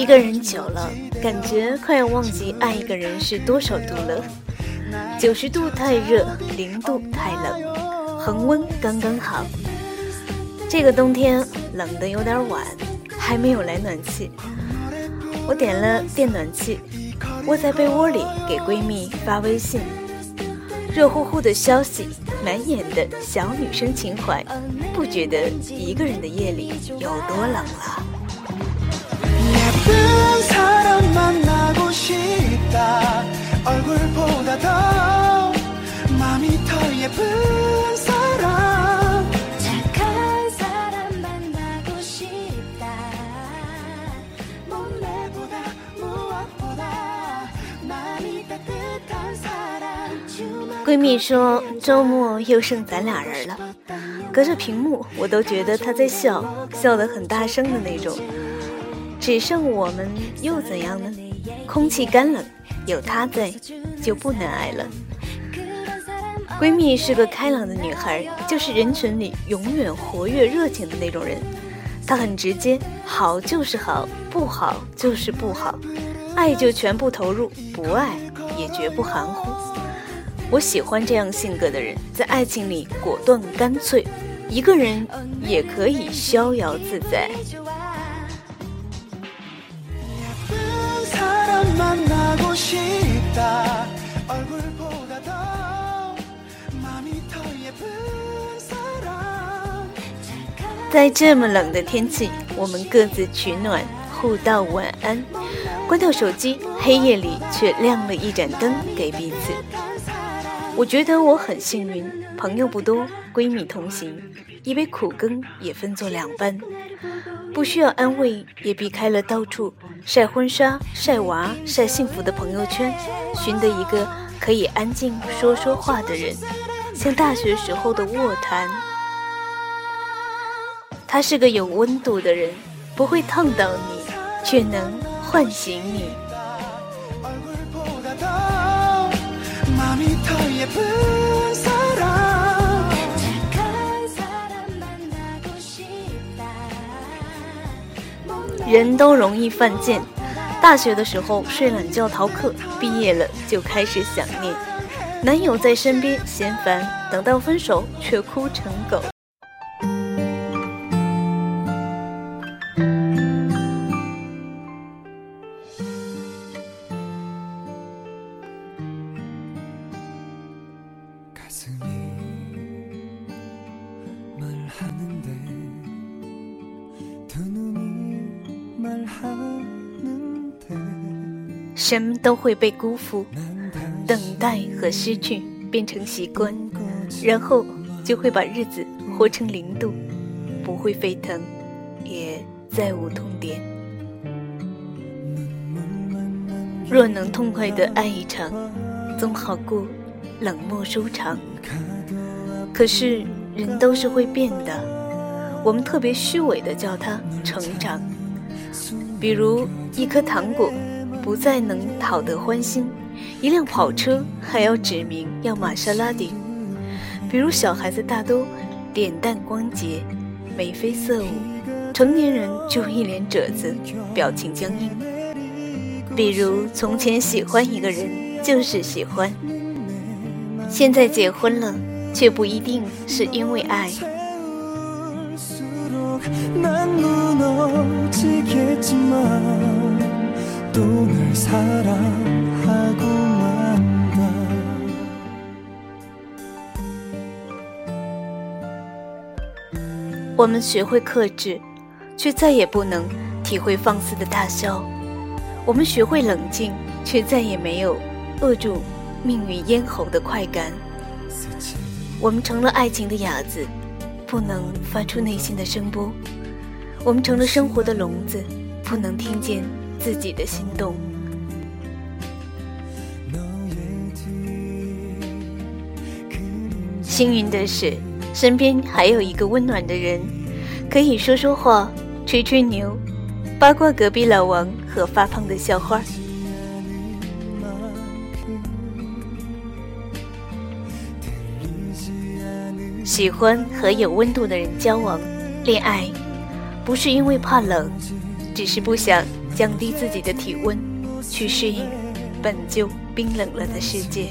一个人久了，感觉快要忘记爱一个人是多少度了。九十度太热，零度太冷，恒温刚刚好。这个冬天冷得有点晚，还没有来暖气。我点了电暖气，窝在被窝里给闺蜜发微信，热乎乎的消息，满眼的小女生情怀，不觉得一个人的夜里有多冷了。闺蜜说周末又剩咱俩人了，隔着屏幕我都觉得她在笑，笑得很大声的那种。只剩我们又怎样呢？空气干冷，有她在就不难挨了。闺蜜是个开朗的女孩，就是人群里永远活跃热情的那种人。她很直接，好就是好，不好就是不好，爱就全部投入，不爱也绝不含糊。我喜欢这样性格的人，在爱情里果断干脆，一个人也可以逍遥自在。在这么冷的天气，我们各自取暖，互道晚安，关掉手机，黑夜里却亮了一盏灯给彼此。我觉得我很幸运，朋友不多，闺蜜同行，一杯苦羹也分作两半，不需要安慰，也避开了到处晒婚纱、晒娃、晒幸福的朋友圈，寻得一个可以安静说说话的人，像大学时候的卧谈。他是个有温度的人，不会烫到你，却能唤醒你。人都容易犯贱，大学的时候睡懒觉逃课，毕业了就开始想念，男友在身边嫌烦，等到分手却哭成狗。什么都会被辜负，等待和失去变成习惯，然后就会把日子活成零度，不会沸腾，也再无痛点。若能痛快的爱一场，总好过冷漠收场。可是人都是会变的，我们特别虚伪的叫它成长。比如一颗糖果。不再能讨得欢心，一辆跑车还要指明要玛莎拉蒂。比如小孩子大都脸蛋光洁，眉飞色舞，成年人就一脸褶子，表情僵硬。比如从前喜欢一个人就是喜欢，现在结婚了却不一定是因为爱。我们学会克制，却再也不能体会放肆的大笑；我们学会冷静，却再也没有扼住命运咽喉的快感。我们成了爱情的哑子，不能发出内心的声波；我们成了生活的聋子，不能听见。自己的心动。幸运的是，身边还有一个温暖的人，可以说说话、吹吹牛、八卦隔壁老王和发胖的校花。喜欢和有温度的人交往、恋爱，不是因为怕冷，只是不想降低自己的体温，去适应本就冰冷了的世界。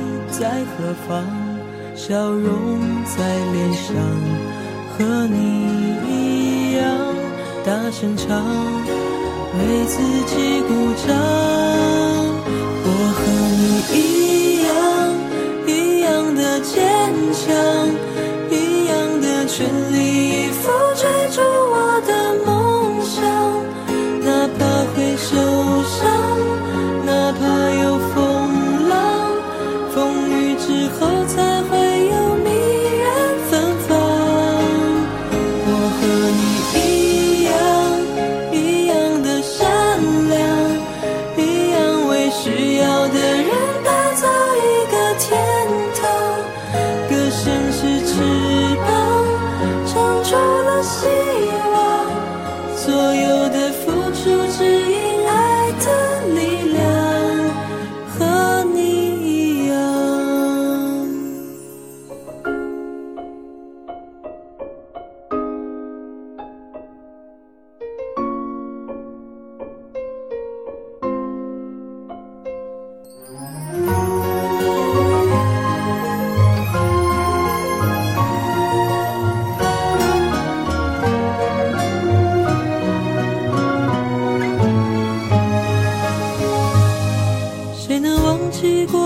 在何方？笑容在脸上，和你一样大声唱，为自己鼓掌。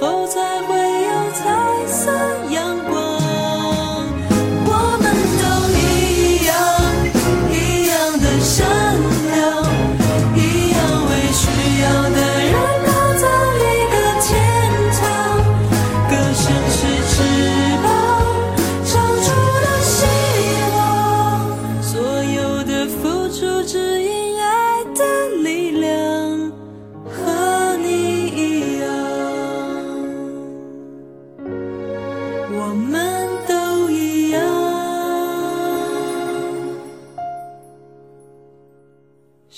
后再。